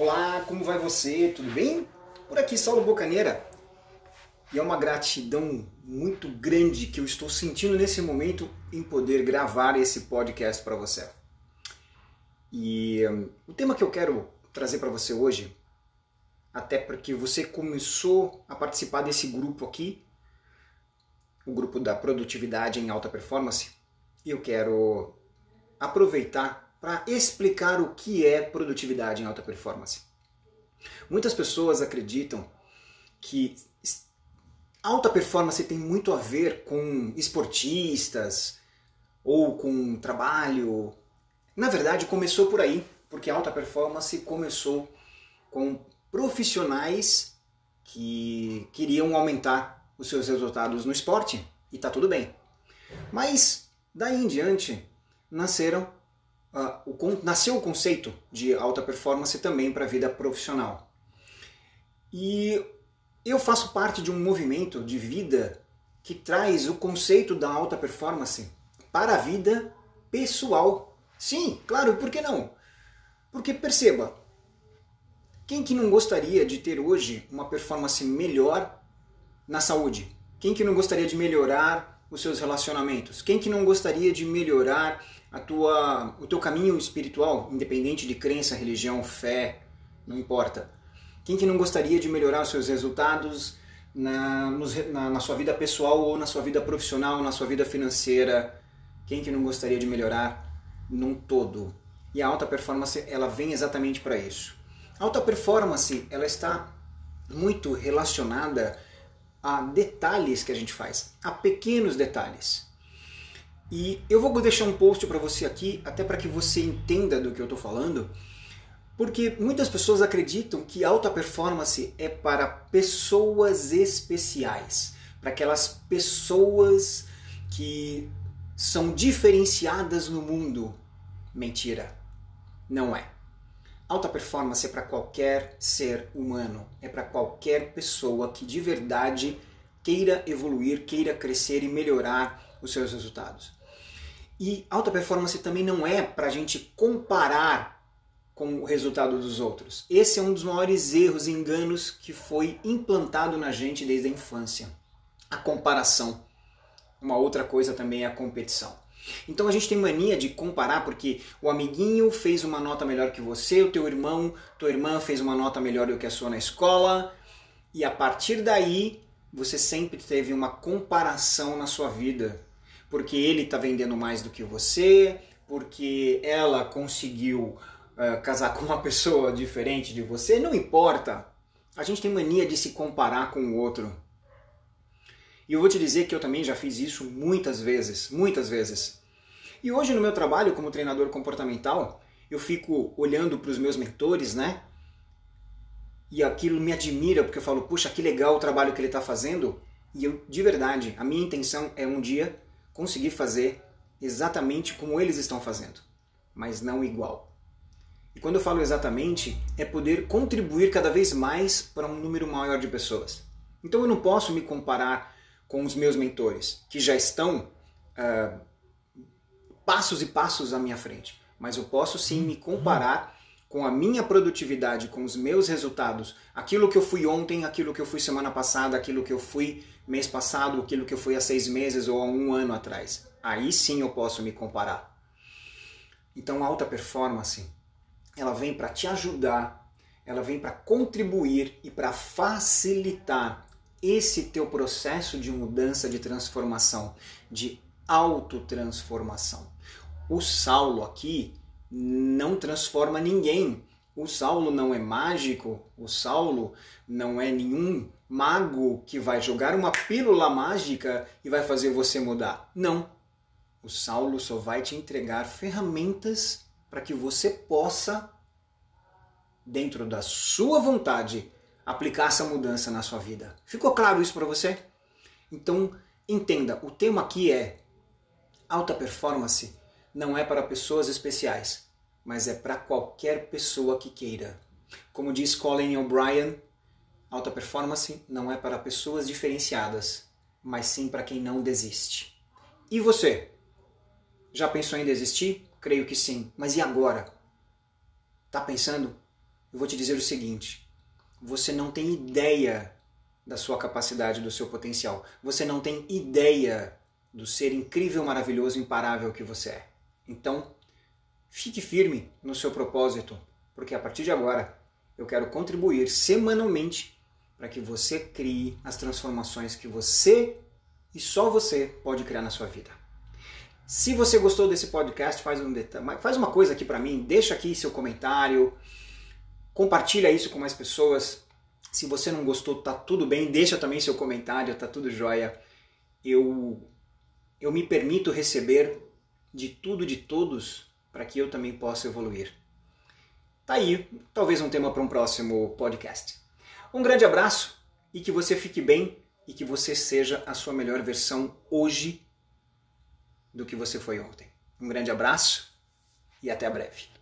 Olá, como vai você? Tudo bem? Por aqui, Saulo Bocaneira. E é uma gratidão muito grande que eu estou sentindo nesse momento em poder gravar esse podcast para você. E um, o tema que eu quero trazer para você hoje, até porque você começou a participar desse grupo aqui, o grupo da produtividade em alta performance, e eu quero aproveitar para explicar o que é produtividade em alta performance. Muitas pessoas acreditam que alta performance tem muito a ver com esportistas ou com trabalho. Na verdade, começou por aí, porque alta performance começou com profissionais que queriam aumentar os seus resultados no esporte e está tudo bem. Mas daí em diante nasceram uh, o, nasceu o conceito de alta performance também para a vida profissional. E eu faço parte de um movimento de vida que traz o conceito da alta performance para a vida pessoal. Sim, claro, por que não? Porque perceba, quem que não gostaria de ter hoje uma performance melhor na saúde? Quem que não gostaria de melhorar os seus relacionamentos? Quem que não gostaria de melhorar a tua, o teu caminho espiritual, independente de crença, religião, fé, não importa. Quem que não gostaria de melhorar os seus resultados na, na, na sua vida pessoal ou na sua vida profissional, na sua vida financeira? Quem que não gostaria de melhorar num todo? E a alta performance, ela vem exatamente para isso. A alta performance, ela está muito relacionada a detalhes que a gente faz, a pequenos detalhes. E eu vou deixar um post para você aqui, até para que você entenda do que eu estou falando, porque muitas pessoas acreditam que alta performance é para pessoas especiais, para aquelas pessoas que são diferenciadas no mundo. Mentira, não é. Alta performance é para qualquer ser humano, é para qualquer pessoa que de verdade queira evoluir, queira crescer e melhorar os seus resultados. E alta performance também não é para a gente comparar com o resultado dos outros. Esse é um dos maiores erros e enganos que foi implantado na gente desde a infância. A comparação. Uma outra coisa também é a competição. Então a gente tem mania de comparar porque o amiguinho fez uma nota melhor que você, o teu irmão, tua irmã fez uma nota melhor do que a sua na escola, e a partir daí você sempre teve uma comparação na sua vida porque ele está vendendo mais do que você, porque ela conseguiu uh, casar com uma pessoa diferente de você, não importa. A gente tem mania de se comparar com o outro. E eu vou te dizer que eu também já fiz isso muitas vezes, muitas vezes. E hoje no meu trabalho como treinador comportamental, eu fico olhando para os meus mentores, né? E aquilo me admira porque eu falo, puxa, que legal o trabalho que ele está fazendo. E eu, de verdade, a minha intenção é um dia conseguir fazer exatamente como eles estão fazendo, mas não igual. E quando eu falo exatamente, é poder contribuir cada vez mais para um número maior de pessoas. Então eu não posso me comparar com os meus mentores, que já estão uh, passos e passos à minha frente, mas eu posso sim me comparar com a minha produtividade, com os meus resultados, aquilo que eu fui ontem, aquilo que eu fui semana passada, aquilo que eu fui mês passado, aquilo que eu fui há seis meses ou há um ano atrás. Aí sim eu posso me comparar. Então, a alta performance, ela vem para te ajudar, ela vem para contribuir e para facilitar esse teu processo de mudança, de transformação, de autotransformação. O Saulo aqui não transforma ninguém. O Saulo não é mágico, o Saulo não é nenhum mago que vai jogar uma pílula mágica e vai fazer você mudar. Não. O Saulo só vai te entregar ferramentas para que você possa, dentro da sua vontade, aplicar essa mudança na sua vida. Ficou claro isso para você? Então, entenda, o tema aqui é alta performance não é para pessoas especiais, mas é para qualquer pessoa que queira. Como diz Colin O'Brien, Alta performance não é para pessoas diferenciadas, mas sim para quem não desiste. E você? Já pensou em desistir? Creio que sim. Mas e agora? Tá pensando? eu vou te dizer o seguinte: você não tem ideia da sua capacidade, do seu potencial. Você não tem ideia do ser incrível, maravilhoso, imparável que você é. Então, fique firme no seu propósito, porque a partir de agora eu quero contribuir semanalmente para que você crie as transformações que você e só você pode criar na sua vida. Se você gostou desse podcast, faz, um faz uma coisa aqui para mim, deixa aqui seu comentário, compartilha isso com mais pessoas. Se você não gostou, tá tudo bem, deixa também seu comentário, tá tudo jóia. Eu eu me permito receber de tudo de todos para que eu também possa evoluir. Tá aí, talvez um tema para um próximo podcast. Um grande abraço e que você fique bem e que você seja a sua melhor versão hoje do que você foi ontem. Um grande abraço e até breve.